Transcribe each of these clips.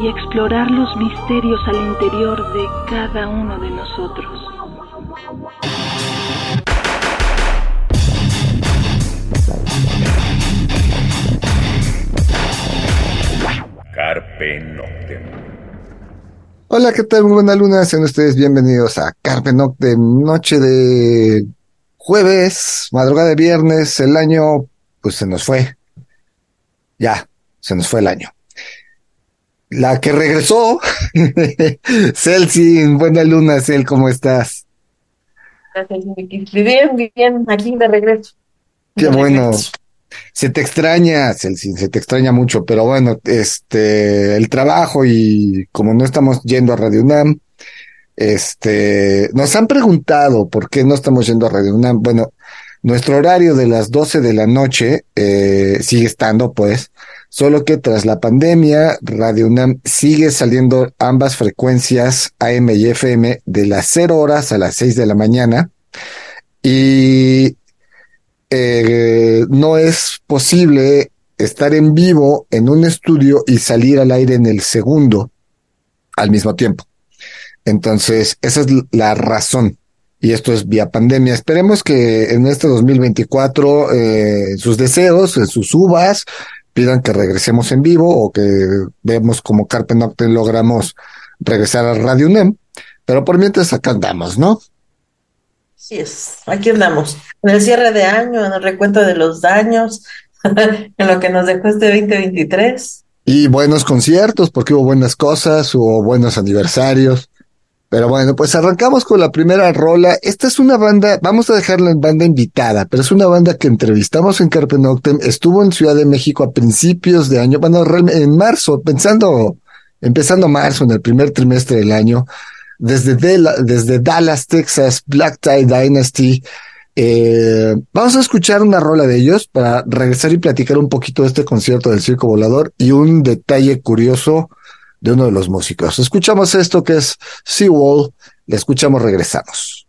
y explorar los misterios al interior de cada uno de nosotros. Carpe Noctem. Hola, ¿qué tal? Muy buena luna. Sean ustedes bienvenidos a Carpe Noctem, noche de jueves, madrugada de viernes. El año, pues se nos fue. Ya, se nos fue el año la que regresó, Celsi, buena luna, Cel, ¿cómo estás? Bien, bien, aquí de regreso. Qué bueno. Se te extraña, Celsi, se te extraña mucho, pero bueno, este, el trabajo y como no estamos yendo a Radio UNAM, este, nos han preguntado por qué no estamos yendo a Radio UNAM. Bueno, nuestro horario de las 12 de la noche eh, sigue estando, pues, Solo que tras la pandemia, Radio UNAM sigue saliendo ambas frecuencias AM y FM de las 0 horas a las 6 de la mañana. Y eh, no es posible estar en vivo en un estudio y salir al aire en el segundo al mismo tiempo. Entonces, esa es la razón. Y esto es vía pandemia. Esperemos que en este 2024 eh, sus deseos, sus uvas, pidan que regresemos en vivo o que vemos como Carpe Noctem logramos regresar a Radio UNEM, pero por mientras acá andamos, ¿no? Sí es, aquí andamos, en el cierre de año, en el recuento de los daños, en lo que nos dejó este 2023. Y buenos conciertos, porque hubo buenas cosas, hubo buenos aniversarios. Pero bueno, pues arrancamos con la primera rola. Esta es una banda, vamos a dejarla en banda invitada, pero es una banda que entrevistamos en Carpe Noctem, estuvo en Ciudad de México a principios de año, bueno, en marzo, pensando, empezando marzo, en el primer trimestre del año, desde, desde Dallas, Texas, Black Tie Dynasty. Eh, vamos a escuchar una rola de ellos para regresar y platicar un poquito de este concierto del Circo Volador y un detalle curioso de uno de los músicos. Escuchamos esto que es Seawall, le escuchamos, regresamos.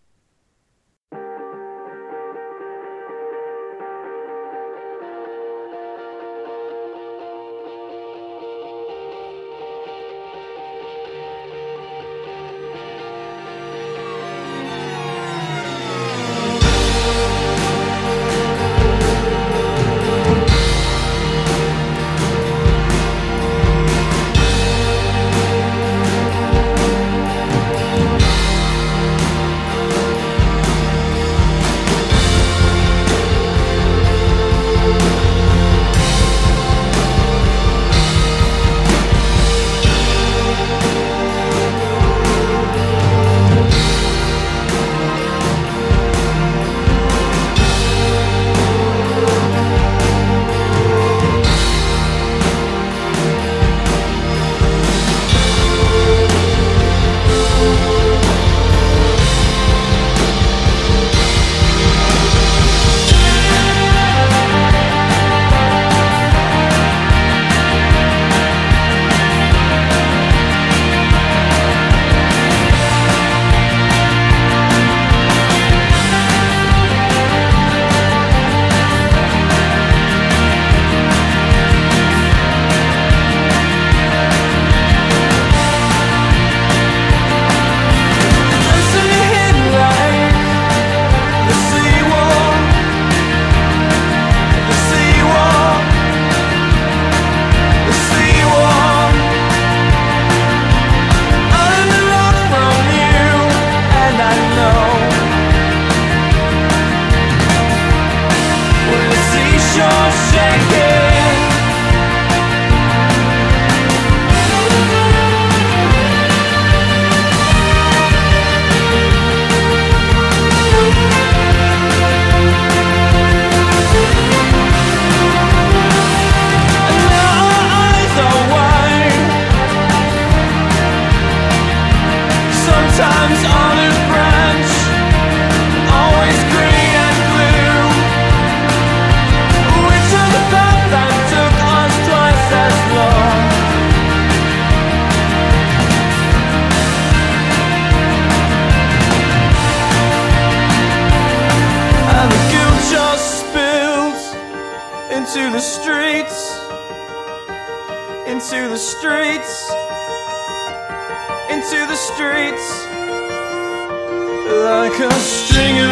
A string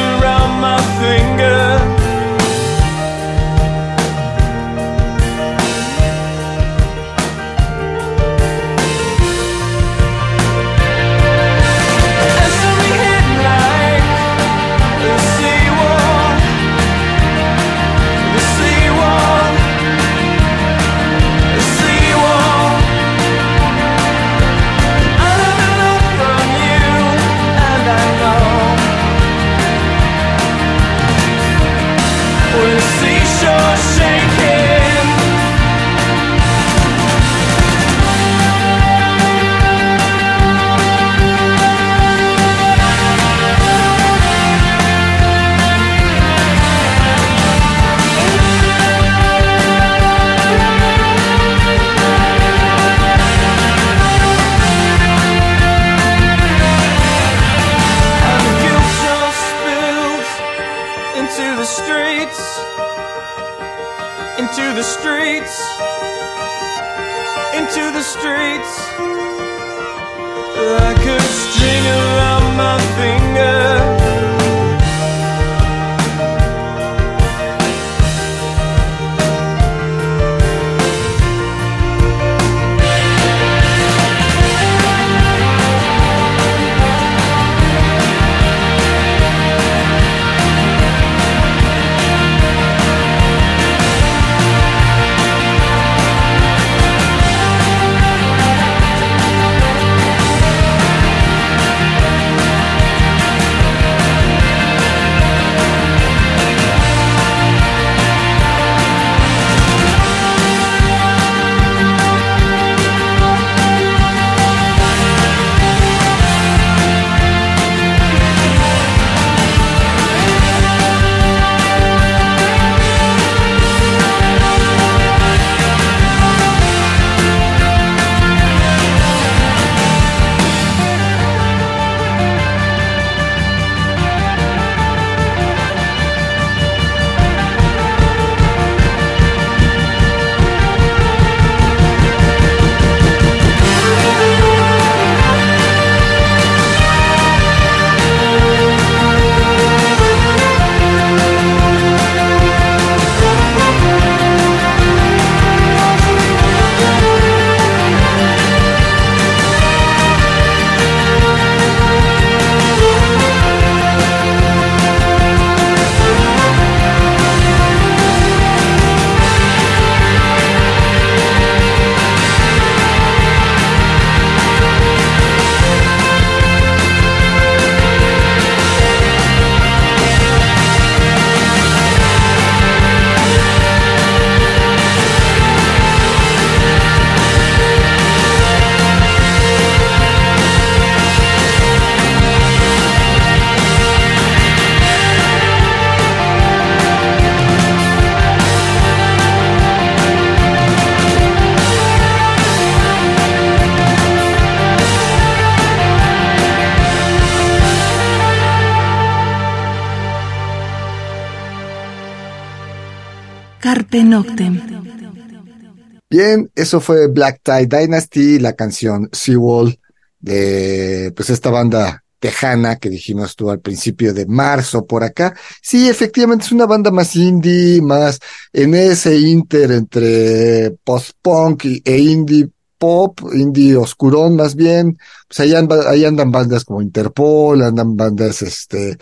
Bien, eso fue Black Tie Dynasty, la canción Seawall de pues esta banda tejana que dijimos tú al principio de marzo por acá. Sí, efectivamente es una banda más indie, más en ese inter entre post-punk e indie pop, indie oscurón más bien. Pues ahí, ahí andan bandas como Interpol, andan bandas este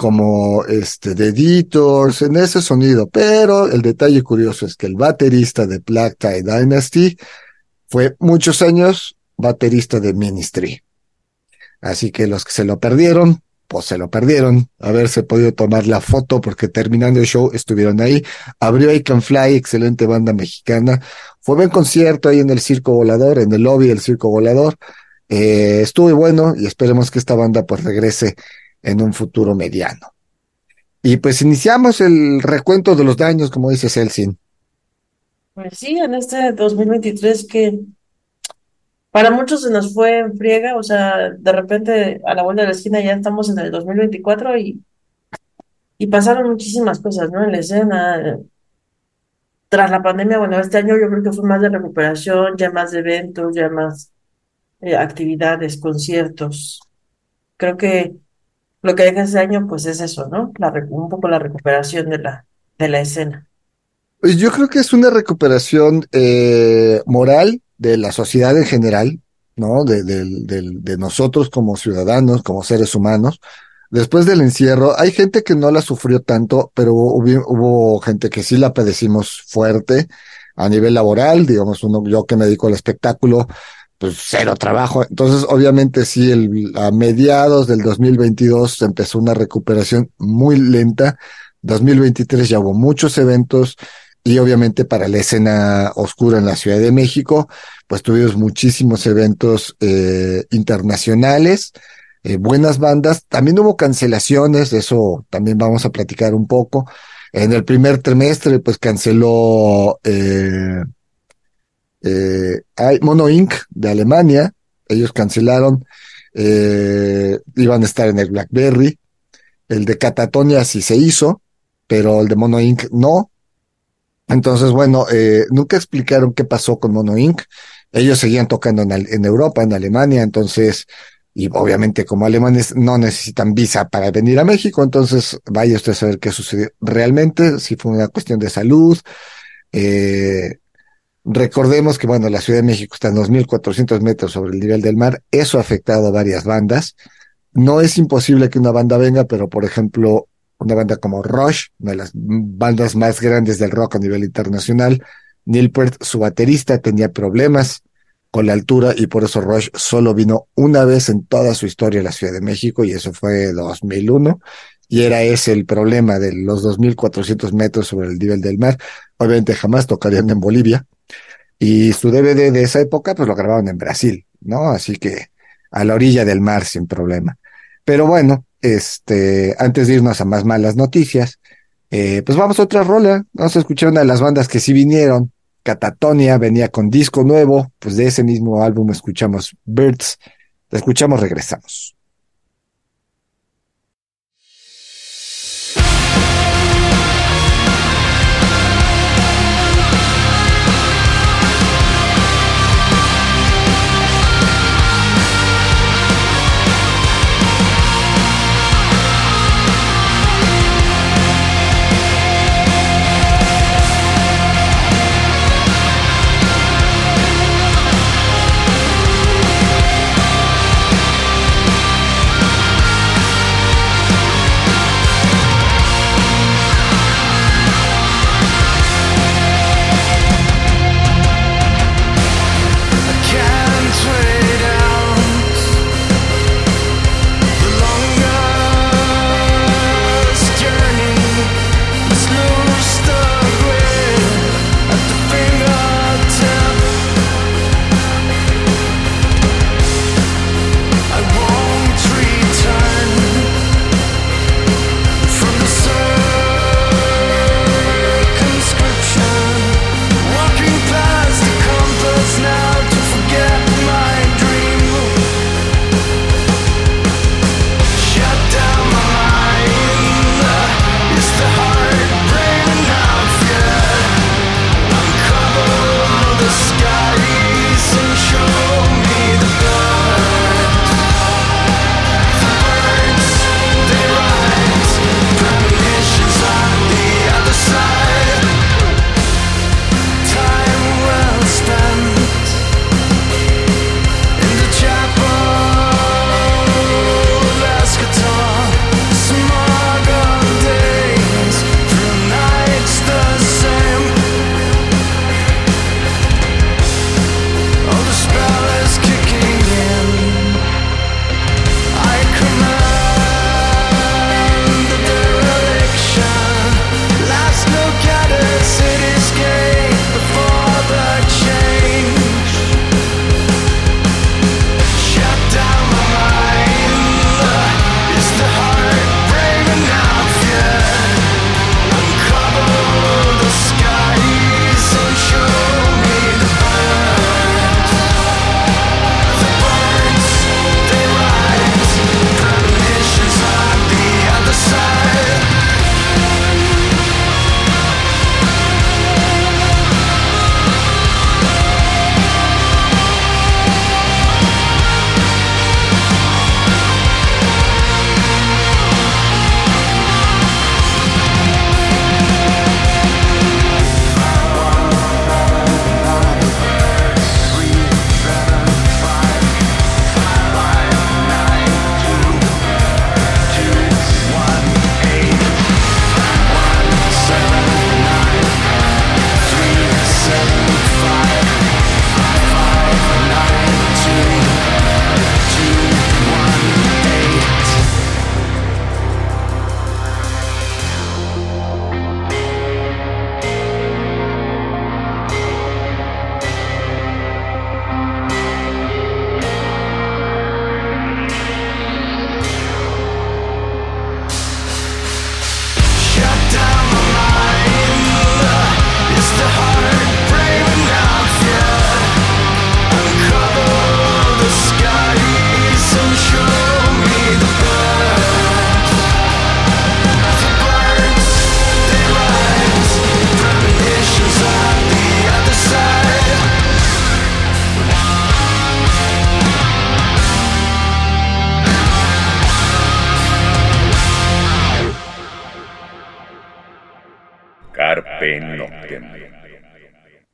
como este de Editors, en ese sonido. Pero el detalle curioso es que el baterista de Black Tie Dynasty fue muchos años baterista de Ministry. Así que los que se lo perdieron, pues se lo perdieron. Haberse podido tomar la foto porque terminando el show estuvieron ahí. Abrió I Can Fly, excelente banda mexicana. Fue buen concierto ahí en el Circo Volador, en el lobby del Circo Volador. Eh, estuvo bueno y esperemos que esta banda pues regrese en un futuro mediano. Y pues iniciamos el recuento de los daños, como dice Celsin. Pues sí, en este 2023 que para muchos se nos fue en friega, o sea, de repente a la vuelta de la esquina ya estamos en el 2024 y, y pasaron muchísimas cosas, ¿no? En la escena, tras la pandemia, bueno, este año yo creo que fue más de recuperación, ya más de eventos, ya más eh, actividades, conciertos. Creo que lo que deja ese año, pues es eso, ¿no? La, un poco la recuperación de la, de la escena. Pues Yo creo que es una recuperación eh, moral de la sociedad en general, ¿no? De, del- del- de nosotros como ciudadanos, como seres humanos. Después del encierro, hay gente que no la sufrió tanto, pero hubo, hubo gente que sí la padecimos fuerte a nivel laboral, digamos, uno, yo que me dedico al espectáculo, pues cero trabajo. Entonces, obviamente sí, el, a mediados del 2022 empezó una recuperación muy lenta. 2023 ya hubo muchos eventos y obviamente para la escena oscura en la Ciudad de México, pues tuvimos muchísimos eventos eh, internacionales, eh, buenas bandas. También hubo cancelaciones, de eso también vamos a platicar un poco. En el primer trimestre, pues canceló eh, eh, hay Mono Inc. de Alemania, ellos cancelaron, eh, iban a estar en el Blackberry, el de Catatonia sí se hizo, pero el de Mono Inc. no. Entonces, bueno, eh, nunca explicaron qué pasó con Mono Inc. Ellos seguían tocando en, Europa, en Alemania, entonces, y obviamente como alemanes no necesitan visa para venir a México, entonces vaya usted a saber qué sucedió realmente, si fue una cuestión de salud, eh, Recordemos que, bueno, la Ciudad de México está en 2.400 metros sobre el nivel del mar. Eso ha afectado a varias bandas. No es imposible que una banda venga, pero, por ejemplo, una banda como Rush, una de las bandas más grandes del rock a nivel internacional, Neil Peart, su baterista, tenía problemas con la altura y por eso Rush solo vino una vez en toda su historia a la Ciudad de México y eso fue 2001 y era ese el problema de los 2.400 metros sobre el nivel del mar. Obviamente jamás tocarían en Bolivia. Y su DVD de esa época, pues lo grabaron en Brasil, ¿no? Así que a la orilla del mar sin problema. Pero bueno, este, antes de irnos a más malas noticias, eh, pues vamos a otra rola. Vamos a escuchar una de las bandas que sí vinieron. Catatonia venía con disco nuevo, pues de ese mismo álbum escuchamos Birds. La escuchamos, regresamos.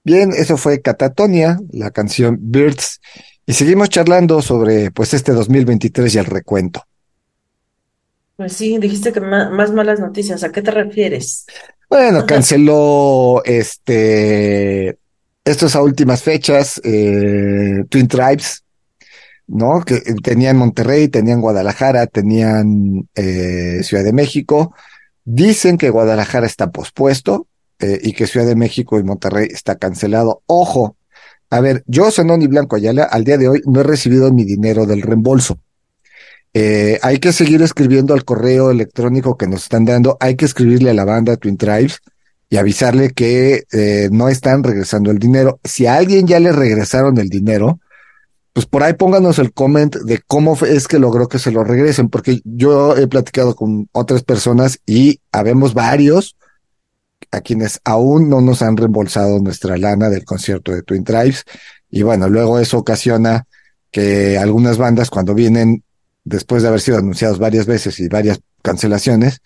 Bien, eso fue Catatonia, la canción Birds, y seguimos charlando sobre pues este 2023 y el recuento. Pues sí, dijiste que más malas noticias. ¿A qué te refieres? Bueno, canceló este estos a últimas fechas, eh, Twin Tribes, ¿no? Que tenían Monterrey, tenían Guadalajara, tenían eh, Ciudad de México. Dicen que Guadalajara está pospuesto eh, y que Ciudad de México y Monterrey está cancelado. Ojo, a ver, yo, Zenón Blanco Ayala, al día de hoy no he recibido mi dinero del reembolso. Eh, hay que seguir escribiendo al correo electrónico que nos están dando, hay que escribirle a la banda Twin Tribes y avisarle que eh, no están regresando el dinero. Si a alguien ya le regresaron el dinero, pues por ahí pónganos el comment de cómo es que logró que se lo regresen, porque yo he platicado con otras personas y habemos varios a quienes aún no nos han reembolsado nuestra lana del concierto de Twin Tribes. Y bueno, luego eso ocasiona que algunas bandas cuando vienen después de haber sido anunciados varias veces y varias cancelaciones,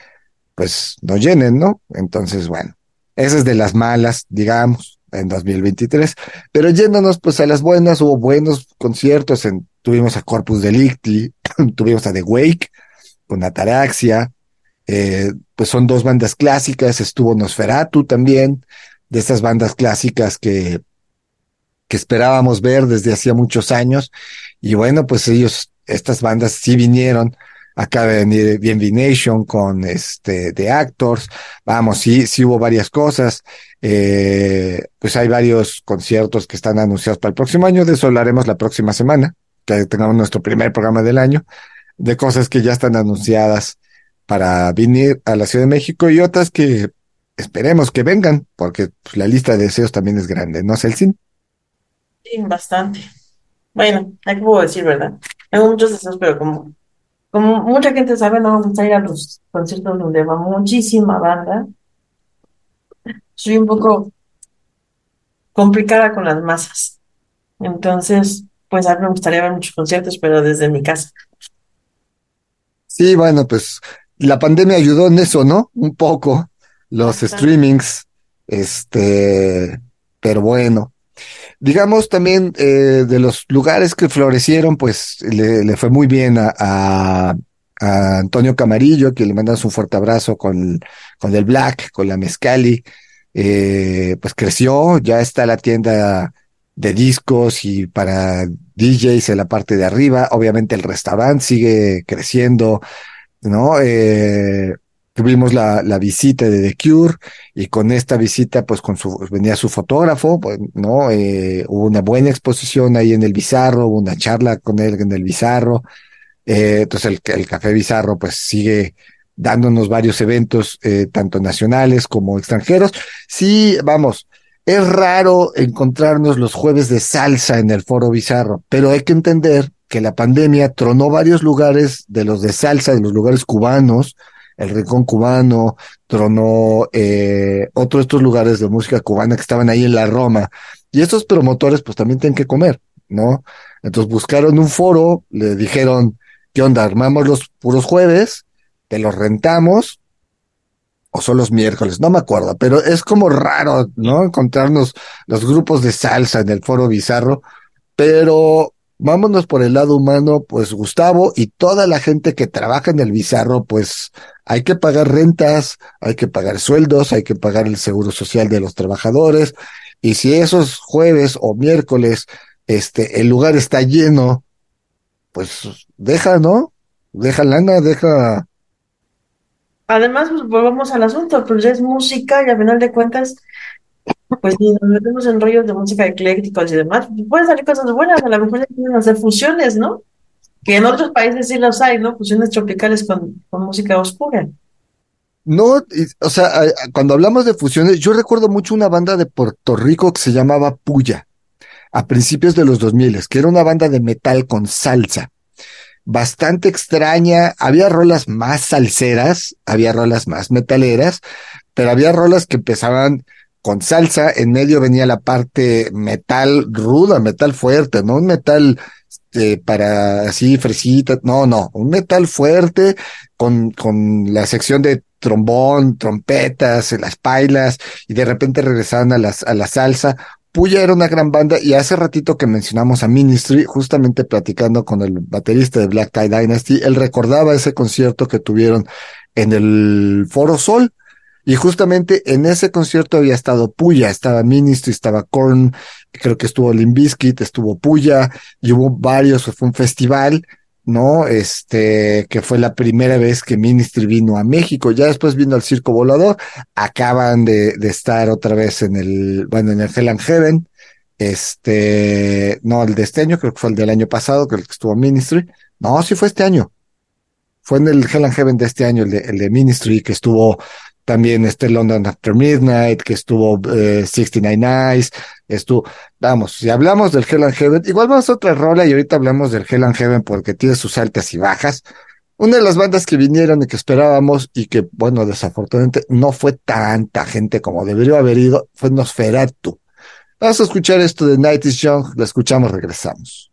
pues no llenen, ¿no? Entonces, bueno, esa es de las malas, digamos, en 2023. Pero yéndonos pues a las buenas, hubo buenos conciertos, en, tuvimos a Corpus Delicti, tuvimos a The Wake con Ataraxia, eh, pues son dos bandas clásicas, estuvo Nosferatu también, de esas bandas clásicas que, que esperábamos ver desde hacía muchos años, y bueno, pues ellos, estas bandas sí vinieron, acaba de venir Bien Nation con este The Actors, vamos, sí, sí hubo varias cosas, eh, pues hay varios conciertos que están anunciados para el próximo año, de eso hablaremos la próxima semana, que tengamos nuestro primer programa del año, de cosas que ya están anunciadas para venir a la Ciudad de México y otras que esperemos que vengan, porque pues, la lista de deseos también es grande, ¿no, Celsin? Sí, bastante. Bueno, ¿qué puedo decir, verdad? Tengo muchos deseos, pero como, como mucha gente sabe, no me gusta ir a los conciertos donde va muchísima banda. Soy un poco complicada con las masas. Entonces, pues a mí me gustaría ver muchos conciertos, pero desde mi casa. Sí, bueno, pues la pandemia ayudó en eso, ¿no? Un poco, los streamings, este, pero bueno. Digamos también eh, de los lugares que florecieron, pues le, le fue muy bien a, a, a Antonio Camarillo, que le mandamos un fuerte abrazo con, con el Black, con la Mezcali. Eh, pues creció, ya está la tienda de discos y para DJs en la parte de arriba. Obviamente el restaurante sigue creciendo, ¿no? Eh, tuvimos la, la visita de The Cure y con esta visita, pues con su, venía su fotógrafo, pues, ¿no? Eh, hubo una buena exposición ahí en el Bizarro, hubo una charla con él en el Bizarro. Eh, entonces el, el Café Bizarro, pues sigue dándonos varios eventos, eh, tanto nacionales como extranjeros. Sí, vamos, es raro encontrarnos los jueves de salsa en el Foro Bizarro, pero hay que entender que la pandemia tronó varios lugares de los de salsa, de los lugares cubanos, el Rincón Cubano, tronó eh, otro de estos lugares de música cubana que estaban ahí en la Roma. Y estos promotores pues también tienen que comer, ¿no? Entonces buscaron un foro, le dijeron, ¿qué onda? Armamos los puros jueves, te los rentamos, o son los miércoles, no me acuerdo, pero es como raro, ¿no? Encontrarnos los grupos de salsa en el foro bizarro, pero vámonos por el lado humano, pues Gustavo y toda la gente que trabaja en el bizarro, pues hay que pagar rentas, hay que pagar sueldos, hay que pagar el seguro social de los trabajadores, y si esos jueves o miércoles, este, el lugar está lleno, pues deja, ¿no? Deja lana, deja Además, pues volvamos al asunto, pues es música y a final de cuentas, pues si nos metemos en rollos de música eclécticos y demás, pueden salir cosas buenas, a lo mejor ya quieren hacer fusiones, ¿no? Que en otros países sí los hay, ¿no? Fusiones tropicales con, con música oscura. No, o sea, cuando hablamos de fusiones, yo recuerdo mucho una banda de Puerto Rico que se llamaba Puya, a principios de los 2000, que era una banda de metal con salsa, bastante extraña, había rolas más salseras, había rolas más metaleras, pero había rolas que empezaban con salsa, en medio venía la parte metal ruda, metal fuerte, no un metal este, para así fresita, no, no, un metal fuerte con, con la sección de trombón, trompetas, las pailas, y de repente regresaban a las, a la salsa. Puya era una gran banda y hace ratito que mencionamos a Ministry, justamente platicando con el baterista de Black Tie Dynasty, él recordaba ese concierto que tuvieron en el Foro Sol y justamente en ese concierto había estado Puya, estaba Ministry, estaba Korn, creo que estuvo Limbiskit, estuvo Puya y hubo varios, fue un festival ¿no? Este, que fue la primera vez que Ministry vino a México, ya después vino al Circo Volador, acaban de, de estar otra vez en el, bueno, en el Hell and Heaven, este, no, el de este año, creo que fue el del año pasado, que estuvo Ministry, no, sí fue este año, fue en el Hell and Heaven de este año, el de, el de Ministry, que estuvo también este London After Midnight, que estuvo eh, 69 Eyes, estuvo, vamos, si hablamos del Hell and Heaven, igual vamos a otra rola y ahorita hablamos del Hell and Heaven porque tiene sus altas y bajas. Una de las bandas que vinieron y que esperábamos y que, bueno, desafortunadamente no fue tanta gente como debería haber ido, fue Nosferatu. Vamos a escuchar esto de Night is Young, la escuchamos, regresamos.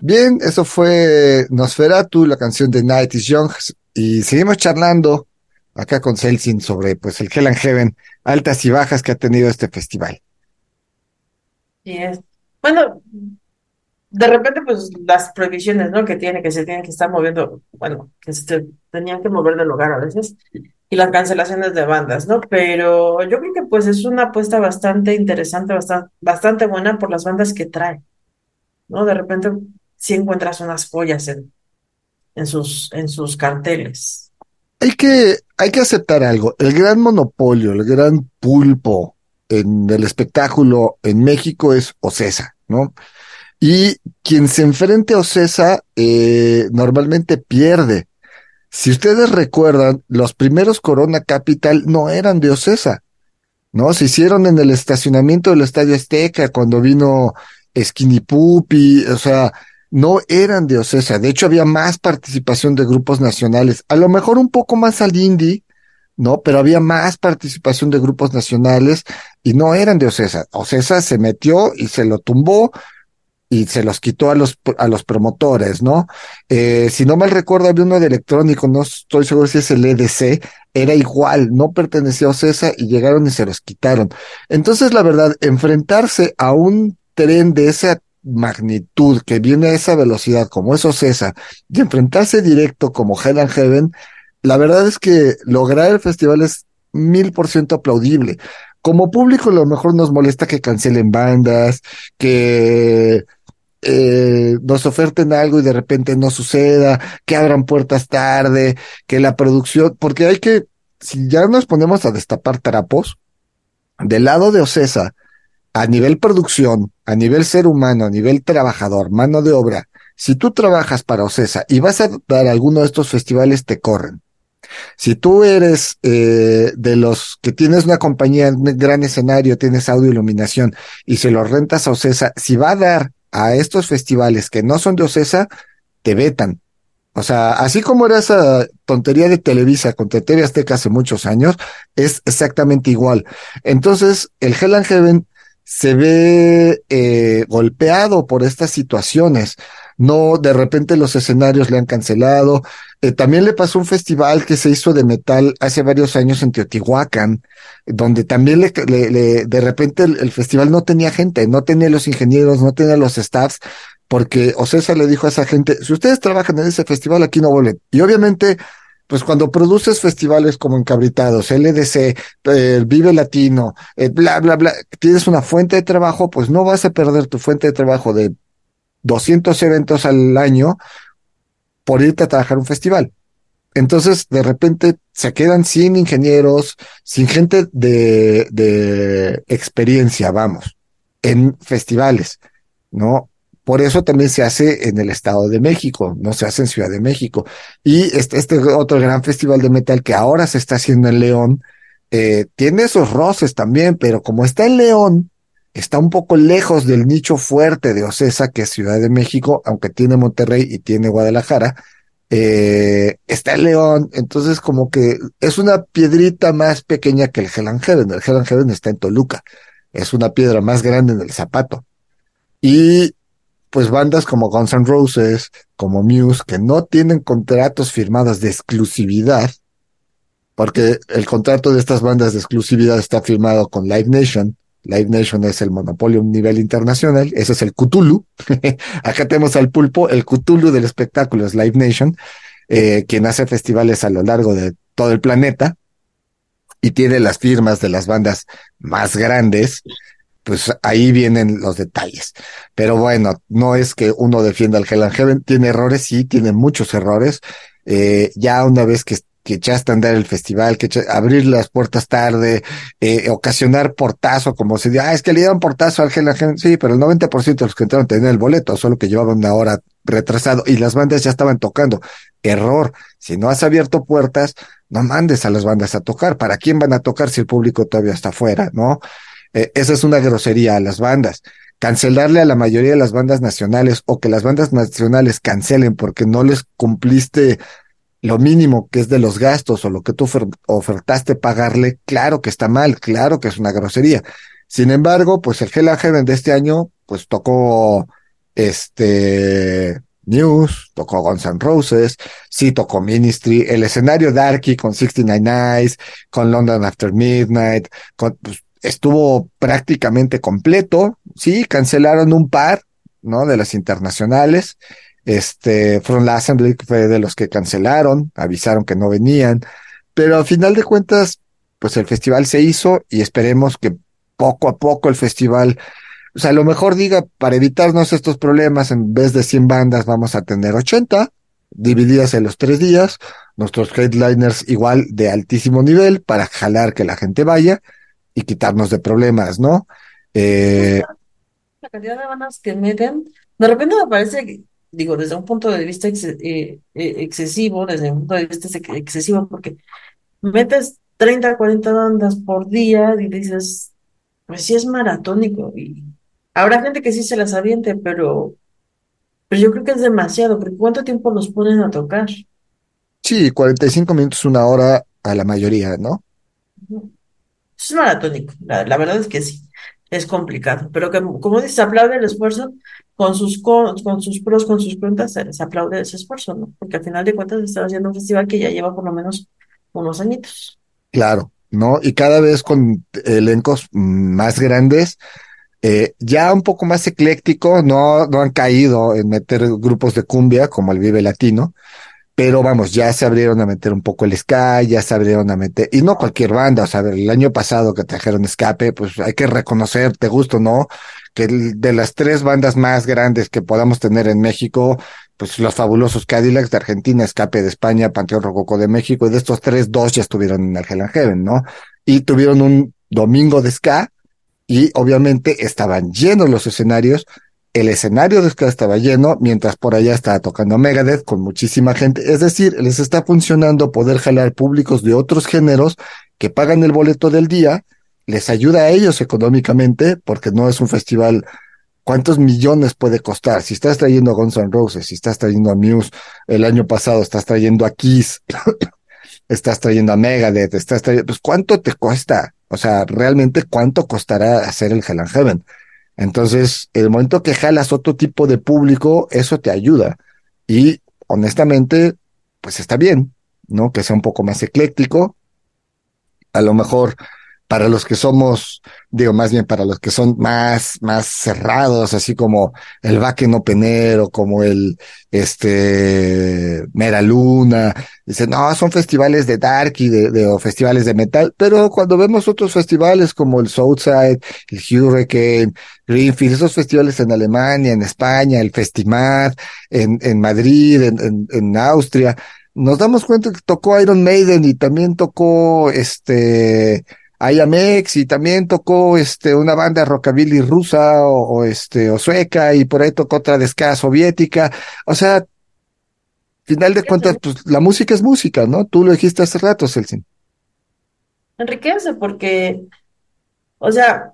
Bien, eso fue Nosferatu, la canción de Night is Young, y seguimos charlando acá con Celsin sobre pues el Hell and Heaven, altas y bajas que ha tenido este festival. Y es, bueno, de repente, pues las prohibiciones, ¿no? Que tiene, que se tienen que estar moviendo, bueno, que se tenían que mover del lugar a veces, y las cancelaciones de bandas, ¿no? Pero yo creo que pues es una apuesta bastante interesante, bastante, bastante buena por las bandas que trae, ¿no? De repente sí encuentras unas joyas en, en sus, en sus carteles. Hay que, hay que aceptar algo. El gran monopolio, el gran pulpo en el espectáculo en México es Ocesa, ¿no? Y quien se enfrente a Ocesa eh, normalmente pierde. Si ustedes recuerdan, los primeros Corona Capital no eran de Ocesa, ¿no? Se hicieron en el estacionamiento del Estadio Azteca cuando vino Skinny Puppy, o sea, no eran de Ocesa. De hecho, había más participación de grupos nacionales, a lo mejor un poco más al indie, ¿no? Pero había más participación de grupos nacionales y no eran de Ocesa. Ocesa se metió y se lo tumbó y se los quitó a los, a los promotores, ¿no? Eh, si no mal recuerdo, había uno de electrónico, no estoy seguro si es el EDC, era igual, no pertenecía a Ocesa y llegaron y se los quitaron. Entonces, la verdad, enfrentarse a un tren de esa magnitud que viene a esa velocidad como es Ocesa y enfrentarse directo como Hell and Heaven, la verdad es que lograr el festival es mil por ciento aplaudible. Como público, a lo mejor nos molesta que cancelen bandas, que eh, nos oferten algo y de repente no suceda, que abran puertas tarde, que la producción, porque hay que, si ya nos ponemos a destapar trapos, del lado de Ocesa, a nivel producción, a nivel ser humano, a nivel trabajador, mano de obra, si tú trabajas para Ocesa y vas a dar alguno de estos festivales, te corren. Si tú eres eh, de los que tienes una compañía, un gran escenario, tienes audio iluminación y se lo rentas a Ocesa, si va a dar a estos festivales que no son de Ocesa, te vetan. O sea, así como era esa tontería de Televisa con TV Azteca hace muchos años, es exactamente igual. Entonces, el Hell and Heaven se ve eh, golpeado por estas situaciones. No, de repente los escenarios le han cancelado. Eh, también le pasó un festival que se hizo de metal hace varios años en Teotihuacán, donde también le, le, de repente el, el, festival no tenía gente, no tenía los ingenieros, no tenía los staffs, porque Ocesa le dijo a esa gente, si ustedes trabajan en ese festival, aquí no vuelven. Y obviamente, pues cuando produces festivales como Encabritados, LDC, eh, Vive Latino, eh, bla, bla, bla, tienes una fuente de trabajo, pues no vas a perder tu fuente de trabajo de 200 eventos al año por irte a trabajar un festival. Entonces, de repente se quedan sin ingenieros, sin gente de, de experiencia, vamos, en festivales, ¿no? Por eso también se hace en el Estado de México, no se hace en Ciudad de México. Y este, este otro gran festival de metal que ahora se está haciendo en León, eh, tiene esos roces también, pero como está en León, está un poco lejos del nicho fuerte de Ocesa, que es Ciudad de México, aunque tiene Monterrey y tiene Guadalajara, eh, está en León, entonces como que es una piedrita más pequeña que el Hell Heaven. El Hell Heaven está en Toluca, es una piedra más grande en el zapato. Y pues bandas como Guns N' Roses, como Muse, que no tienen contratos firmados de exclusividad, porque el contrato de estas bandas de exclusividad está firmado con Live Nation, Live Nation es el monopolio a nivel internacional, ese es el Cthulhu. Acá tenemos al pulpo, el Cthulhu del espectáculo es Live Nation, eh, quien hace festivales a lo largo de todo el planeta y tiene las firmas de las bandas más grandes. Pues ahí vienen los detalles. Pero bueno, no es que uno defienda al Hell and Heaven, tiene errores, sí, tiene muchos errores. Eh, ya una vez que que echaste a andar el festival, que abrir las puertas tarde, eh, ocasionar portazo, como se dice, ah, es que le dieron portazo al Hell and sí, pero el 90% de los que entraron tenían el boleto, solo que llevaban una hora retrasado y las bandas ya estaban tocando. Error, si no has abierto puertas, no mandes a las bandas a tocar. ¿Para quién van a tocar si el público todavía está afuera, no? Eh, esa es una grosería a las bandas cancelarle a la mayoría de las bandas nacionales o que las bandas nacionales cancelen porque no les cumpliste lo mínimo que es de los gastos o lo que tú ofertaste pagarle, claro que está mal, claro que es una grosería. Sin embargo, pues el Hell Heaven de este año, pues tocó este News, tocó Guns N' Roses, sí tocó Ministry, el escenario Darky con 69 Eyes, con London After Midnight, con, pues, estuvo prácticamente completo, sí, cancelaron un par, ¿no? De las internacionales, este, fueron la Assembly, que fue de los que cancelaron, avisaron que no venían, pero al final de cuentas, pues el festival se hizo y esperemos que poco a poco el festival o sea, a lo mejor diga, para evitarnos estos problemas, en vez de 100 bandas vamos a tener 80, divididas en los tres días, nuestros headliners igual de altísimo nivel para jalar que la gente vaya y quitarnos de problemas, ¿no? Eh, La cantidad de bandas que meten, de repente me parece, digo, desde un punto de vista ex- eh, eh, excesivo, desde un punto de vista ex- excesivo, porque metes 30, 40 bandas por día y dices, pues sí es maratónico y habrá gente que sí se las aviente, pero, pero yo creo que es demasiado, porque ¿cuánto tiempo los ponen a tocar? sí, 45 minutos, una hora a la mayoría, ¿no? Es maratónico, la, la verdad es que sí, es complicado, pero que, como dices, se aplaude el esfuerzo con sus, con, sus pros, con sus contras, se, aplaude ese esfuerzo, ¿no? Porque al final de cuentas está haciendo un festival que ya lleva por lo menos unos añitos. Claro, ¿no? Y cada vez con elencos más grandes, eh, ya un poco más ecléctico, no, no han caído en meter grupos de cumbia como el Vive Latino, pero vamos, ya se abrieron a meter un poco el ska, ya se abrieron a meter, y no cualquier banda, o sea, el año pasado que trajeron Escape, pues hay que reconocer, te gusto, ¿no? Que de las tres bandas más grandes que podamos tener en México, pues los fabulosos Cadillacs de Argentina, Escape de España, Panteón Rococo de México, y de estos tres, dos ya estuvieron en el Hell and Heaven, ¿no? Y tuvieron un domingo de ska, y obviamente estaban llenos los escenarios, el escenario de ska estaba lleno, mientras por allá estaba tocando Megadeth con muchísima gente. Es decir, les está funcionando poder jalar públicos de otros géneros que pagan el boleto del día, les ayuda a ellos económicamente, porque no es un festival. ¿Cuántos millones puede costar? Si estás trayendo a Guns N' Roses, si estás trayendo a Muse, el año pasado estás trayendo a Kiss, estás trayendo a Megadeth, estás trayendo, pues ¿cuánto te cuesta? O sea, realmente cuánto costará hacer el Hell and Heaven. Entonces, el momento que jalas otro tipo de público, eso te ayuda. Y honestamente, pues está bien, ¿no? Que sea un poco más ecléctico. A lo mejor para los que somos, digo, más bien para los que son más, más cerrados, así como el Backen Openero, como el, este, Mera Luna, dicen, no, son festivales de dark y de, de, o festivales de metal, pero cuando vemos otros festivales como el Southside, el Hurricane, Greenfield, esos festivales en Alemania, en España, el Festimad, en, en Madrid, en, en Austria, nos damos cuenta que tocó Iron Maiden y también tocó este IAMX y también tocó este una banda rockabilly rusa o, o este o sueca y por ahí tocó otra de ska soviética. O sea, final de cuentas, pues la música es música, ¿no? Tú lo dijiste hace rato, Celsin. Enriquece porque, o sea,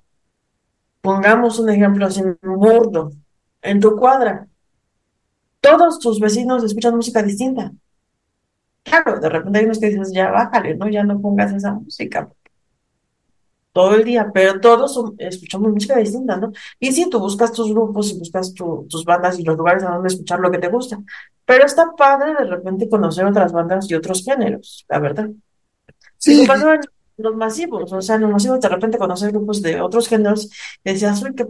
pongamos un ejemplo así burdo, en tu cuadra, todos tus vecinos escuchan música distinta. Claro, de repente hay unos que dices, ya bájale, ¿no? Ya no pongas esa música. Todo el día, pero todos son- escuchamos música distinta, ¿no? Y sí, tú buscas tus grupos y buscas tu- tus bandas y los lugares a donde escuchar lo que te gusta. Pero está padre de repente conocer otras bandas y otros géneros, la verdad. Sí, en los masivos, o sea, los masivos de repente conocer grupos de otros géneros y decías, uy, qué,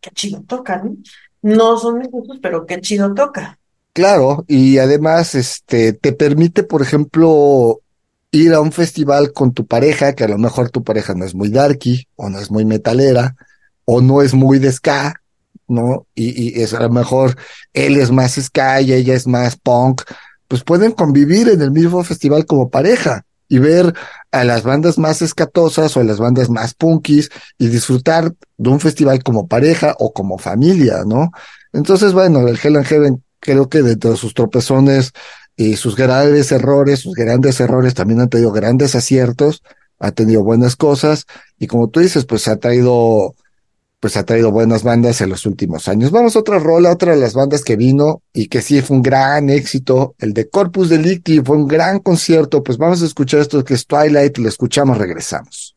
qué chido tocan. No son mis gustos, pero qué chido toca. Claro, y además, este, te permite, por ejemplo, ir a un festival con tu pareja, que a lo mejor tu pareja no es muy darky, o no es muy metalera, o no es muy de ska, ¿no? Y, y es a lo mejor él es más ska y ella es más punk, pues pueden convivir en el mismo festival como pareja y ver a las bandas más escatosas o a las bandas más punkis y disfrutar de un festival como pareja o como familia, ¿no? Entonces, bueno, el Hell and Heaven creo que dentro de sus tropezones y sus grandes errores, sus grandes errores también han tenido grandes aciertos, ha tenido buenas cosas y como tú dices, pues ha traído pues ha traído buenas bandas en los últimos años. Vamos a otra rola, otra de las bandas que vino y que sí fue un gran éxito, el de Corpus Delicti, fue un gran concierto, pues vamos a escuchar esto que es Twilight, lo escuchamos, regresamos.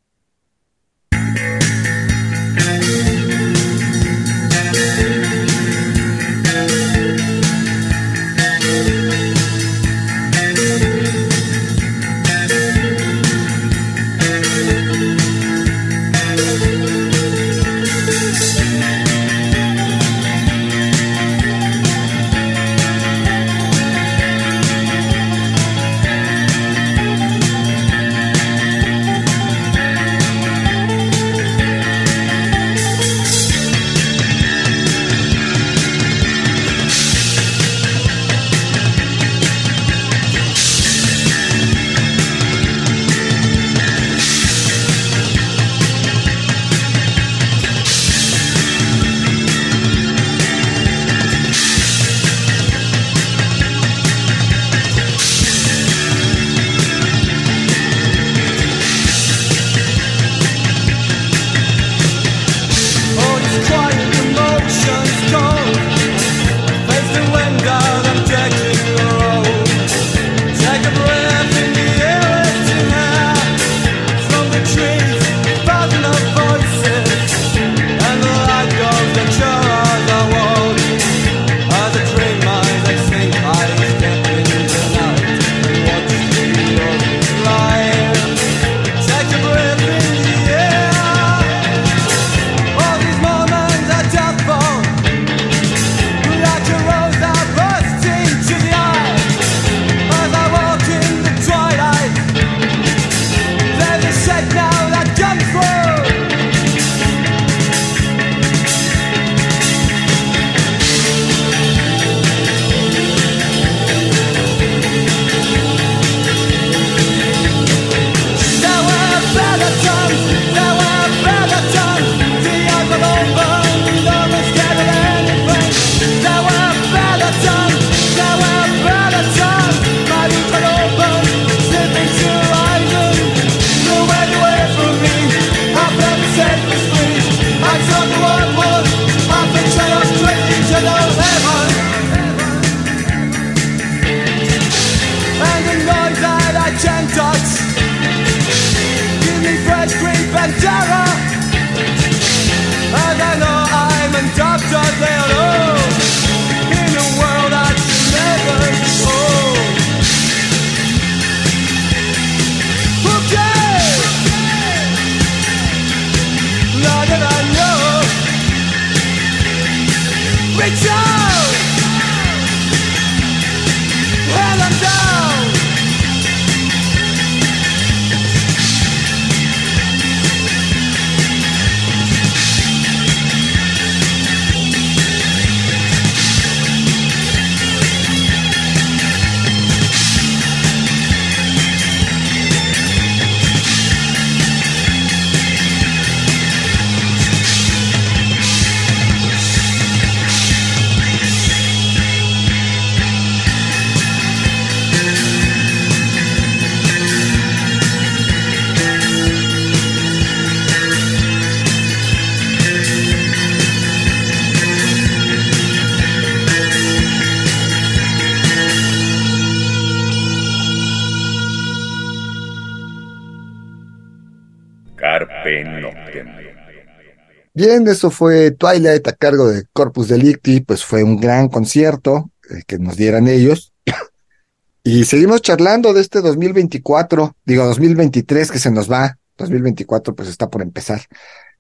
Bien, eso fue Twilight a cargo de Corpus Delicti, pues fue un gran concierto eh, que nos dieran ellos. y seguimos charlando de este 2024, digo 2023 que se nos va, 2024 pues está por empezar,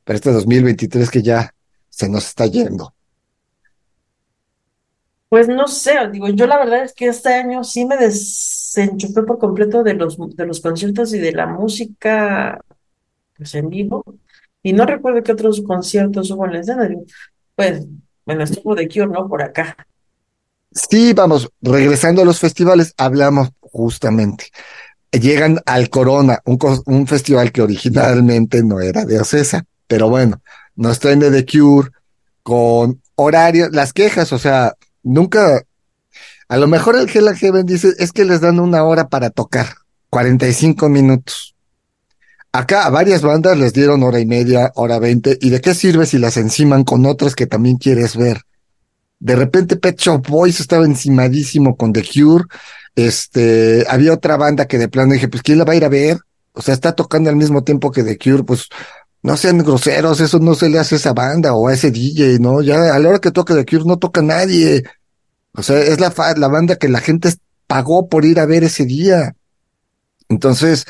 pero este 2023 que ya se nos está yendo. Pues no sé, digo, yo la verdad es que este año sí me desenchufé por completo de los, de los conciertos y de la música pues en vivo. Y no recuerdo qué otros conciertos hubo en la escena. Pues, bueno, estuvo de Cure, ¿no? Por acá. Sí, vamos, regresando a los festivales, hablamos justamente. Llegan al Corona, un, un festival que originalmente no era de Ocesa, pero bueno, nos traen de The Cure con horarios, las quejas, o sea, nunca, a lo mejor el Hell Heaven dice, es que les dan una hora para tocar, 45 minutos. Acá a varias bandas les dieron hora y media, hora veinte, ¿y de qué sirve si las enciman con otras que también quieres ver? De repente Pet Shop Boys estaba encimadísimo con The Cure, este, había otra banda que de plano dije, pues ¿quién la va a ir a ver? O sea, está tocando al mismo tiempo que The Cure, pues no sean groseros, eso no se le hace a esa banda o a ese DJ, ¿no? Ya a la hora que toca The Cure no toca nadie. O sea, es la, la banda que la gente pagó por ir a ver ese día. Entonces,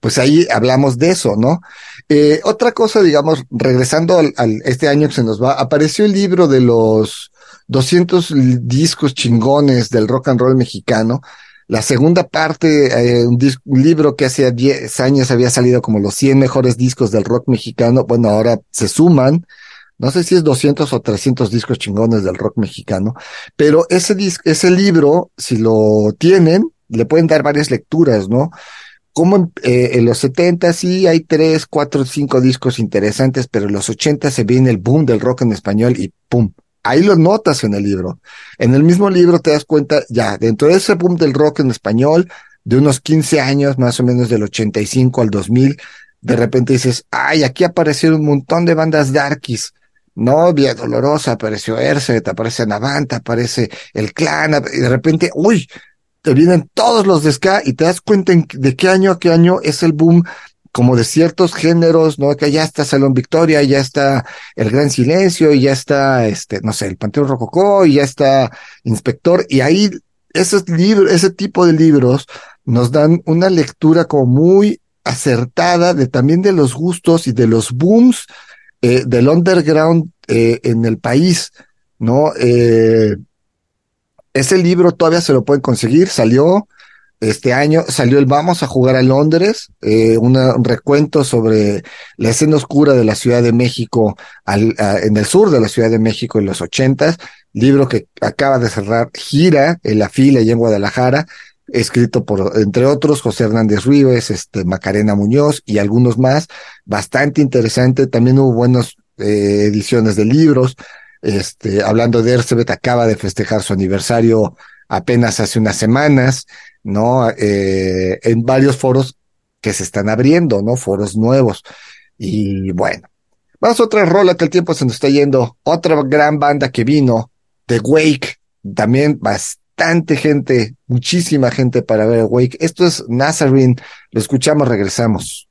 pues ahí hablamos de eso, ¿no? Eh, otra cosa, digamos, regresando al, este año que se nos va, apareció el libro de los 200 discos chingones del rock and roll mexicano. La segunda parte, eh, un, libro que hace 10 años había salido como los 100 mejores discos del rock mexicano. Bueno, ahora se suman. No sé si es 200 o 300 discos chingones del rock mexicano, pero ese, ese libro, si lo tienen, le pueden dar varias lecturas, ¿no? Como eh, en, los 70 sí hay tres, cuatro, cinco discos interesantes, pero en los 80 se viene el boom del rock en español y ¡pum! Ahí lo notas en el libro. En el mismo libro te das cuenta, ya, dentro de ese boom del rock en español, de unos 15 años, más o menos del 85 al 2000, de repente dices, ay, aquí aparecieron un montón de bandas darkies. Novia, Dolorosa, apareció Erset, aparece Navanta, aparece El Clan, y de repente, uy, te vienen todos los de ska y te das cuenta de qué año a qué año es el boom como de ciertos géneros, ¿no? Que ya está Salón Victoria, ya está El Gran Silencio, y ya está, este, no sé, el Panteón Rococó, y ya está Inspector, y ahí esos libros, ese tipo de libros nos dan una lectura como muy acertada de también de los gustos y de los booms eh, del underground eh, en el país, ¿no? Eh, ese libro todavía se lo pueden conseguir, salió este año, salió el Vamos a jugar a Londres, eh, un recuento sobre la escena oscura de la Ciudad de México al, en el sur de la Ciudad de México en los ochentas, libro que acaba de cerrar gira en la fila y en Guadalajara, escrito por, entre otros, José Hernández Ríos, este, Macarena Muñoz y algunos más, bastante interesante, también hubo buenas eh, ediciones de libros, este, hablando de Ersebet, acaba de festejar su aniversario apenas hace unas semanas, ¿no? Eh, en varios foros que se están abriendo, ¿no? Foros nuevos. Y bueno, vamos a otra rola que el tiempo se nos está yendo. Otra gran banda que vino, The Wake, también bastante gente, muchísima gente para ver Wake. Esto es Nazarene, lo escuchamos, regresamos.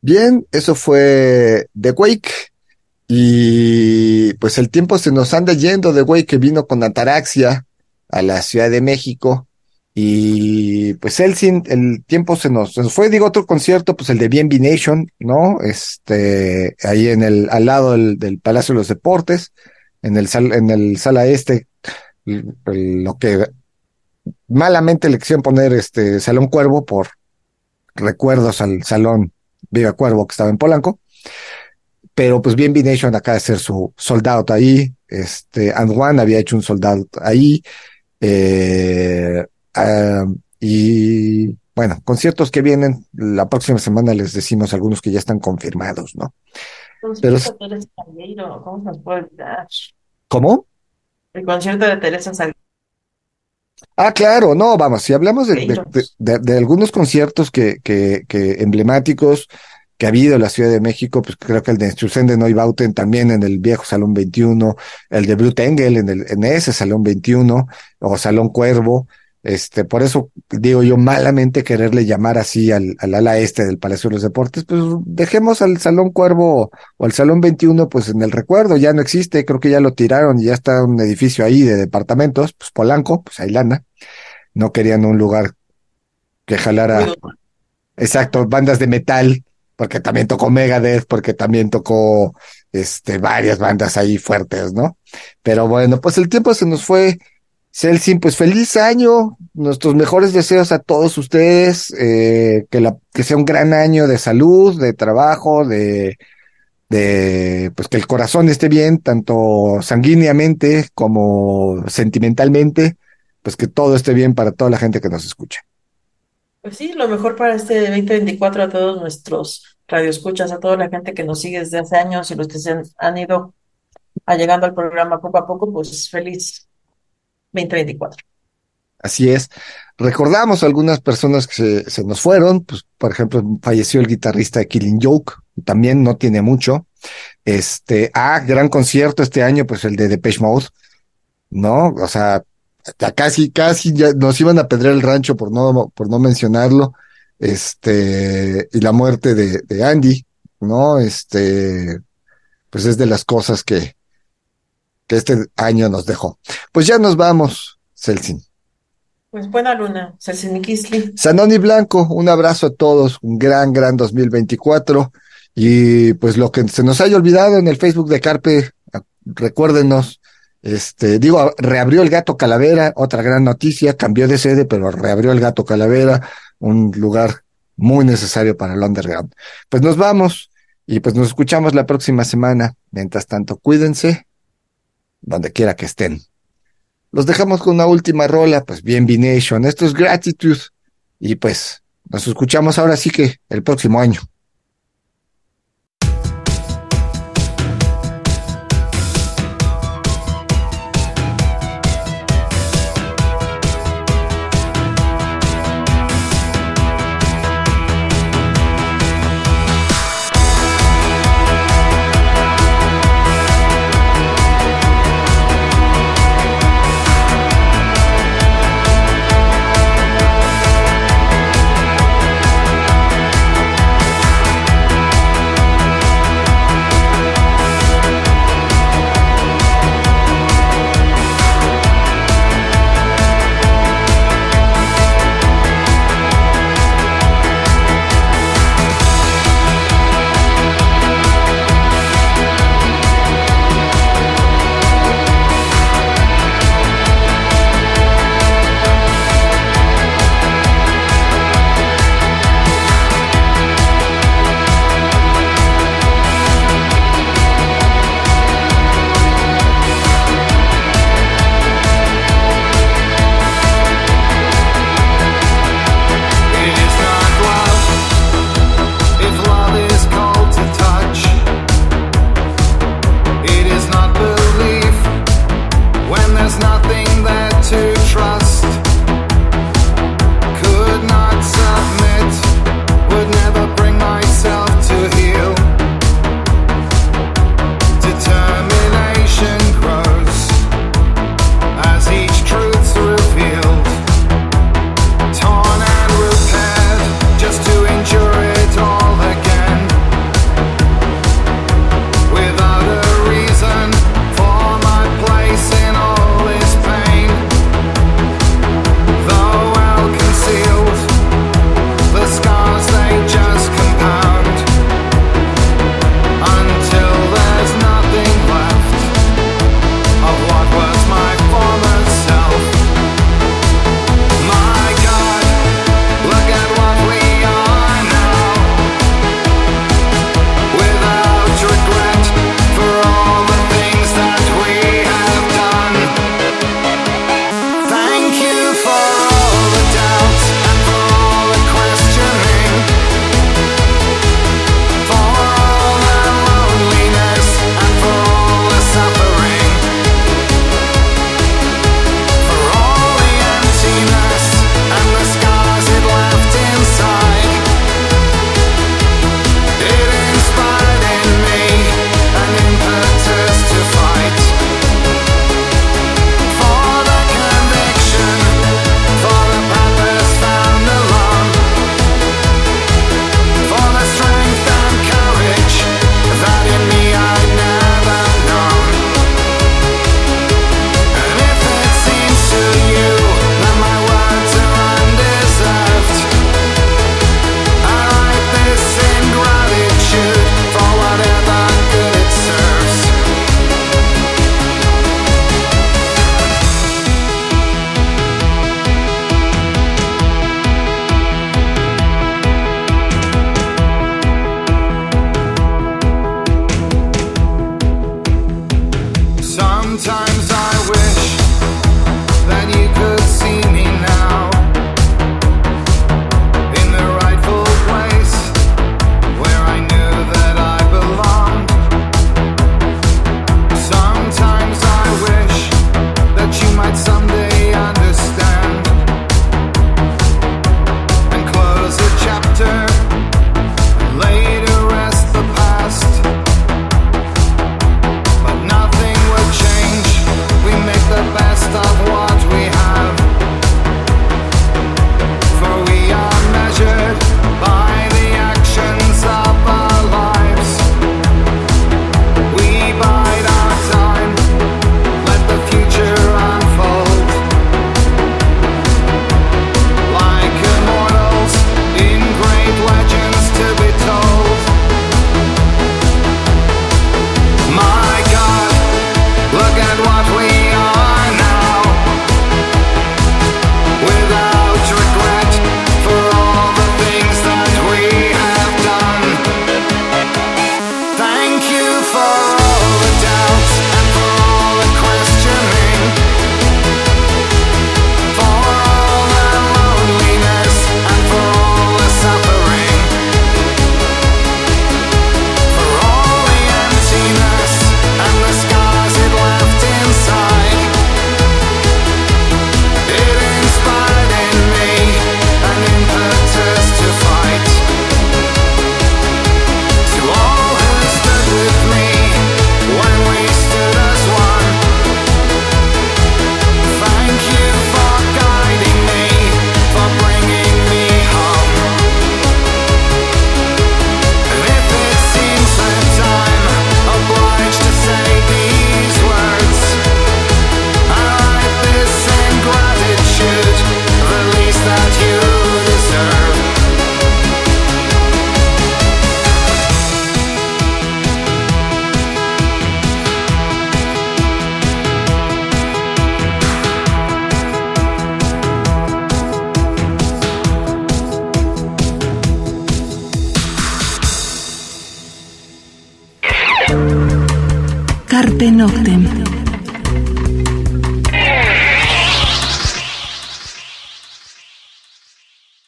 Bien, eso fue The Wake. Y pues el tiempo se nos anda yendo. The Wake que vino con Ataraxia a la Ciudad de México. Y pues él sin el tiempo se nos, fue, digo, otro concierto, pues el de BNB Nation, ¿no? Este, ahí en el, al lado del, Palacio de los Deportes, en el sal, en el sala este, lo que malamente le quisieron poner este Salón Cuervo por recuerdos al Salón Viva Cuervo que estaba en Polanco. Pero pues bien, Nation acaba de hacer su sold out ahí. Este, And One había hecho un sold out ahí. Eh, y bueno, conciertos que vienen. La próxima semana les decimos algunos que ya están confirmados, ¿no? Pero- Teresa Salgueiro, ¿cómo se nos puede olvidar? ¿Cómo? El concierto de Teresa Salgueiro. Ah, claro, no, vamos, si hablamos de, de, de- de- de algunos conciertos que, que, que emblemáticos que ha habido en la Ciudad de México, pues creo que el de Sturzen Neubauten también en el viejo Salón 21, el de Brut Engel en, el, en ese Salón 21 o Salón Cuervo, este, por eso digo yo malamente quererle llamar así al, al ala este del Palacio de los Deportes, pues dejemos al Salón Cuervo o al Salón 21 pues en el recuerdo, ya no existe, creo que ya lo tiraron y ya está un edificio ahí de departamentos, pues Polanco, pues hay lana, no querían un lugar que jalara, exacto, bandas de metal, porque también tocó Megadeth, porque también tocó este varias bandas ahí fuertes, ¿no? Pero bueno, pues el tiempo se nos fue. Celsin, pues feliz año, nuestros mejores deseos a todos ustedes, eh, que la, que sea un gran año de salud, de trabajo, de, de, pues que el corazón esté bien, tanto sanguíneamente como sentimentalmente, pues que todo esté bien para toda la gente que nos escucha. Pues sí, lo mejor para este 2024 a todos nuestros radioescuchas, a toda la gente que nos sigue desde hace años y los que se han, han ido allegando al programa poco a poco, pues feliz 2024. Así es. Recordamos algunas personas que se, se nos fueron, pues por ejemplo falleció el guitarrista de Killing Joke, también no tiene mucho. Este, ah, gran concierto este año, pues el de Depeche Mode, ¿no? O sea, ya casi, casi ya nos iban a pedrear el rancho por no, por no mencionarlo. Este, y la muerte de, de Andy, ¿no? Este, pues es de las cosas que, que este año nos dejó. Pues ya nos vamos, Celsin. Pues buena luna, Selsinikisli. Sanoni Blanco, un abrazo a todos, un gran, gran 2024. Y pues lo que se nos haya olvidado en el Facebook de Carpe, recuérdenos, este, digo, reabrió el Gato Calavera, otra gran noticia, cambió de sede, pero reabrió el Gato Calavera, un lugar muy necesario para el underground. Pues nos vamos y pues nos escuchamos la próxima semana. Mientras tanto, cuídense donde quiera que estén. Los dejamos con una última rola, pues bien Nation, esto es Gratitude y pues nos escuchamos ahora sí que el próximo año.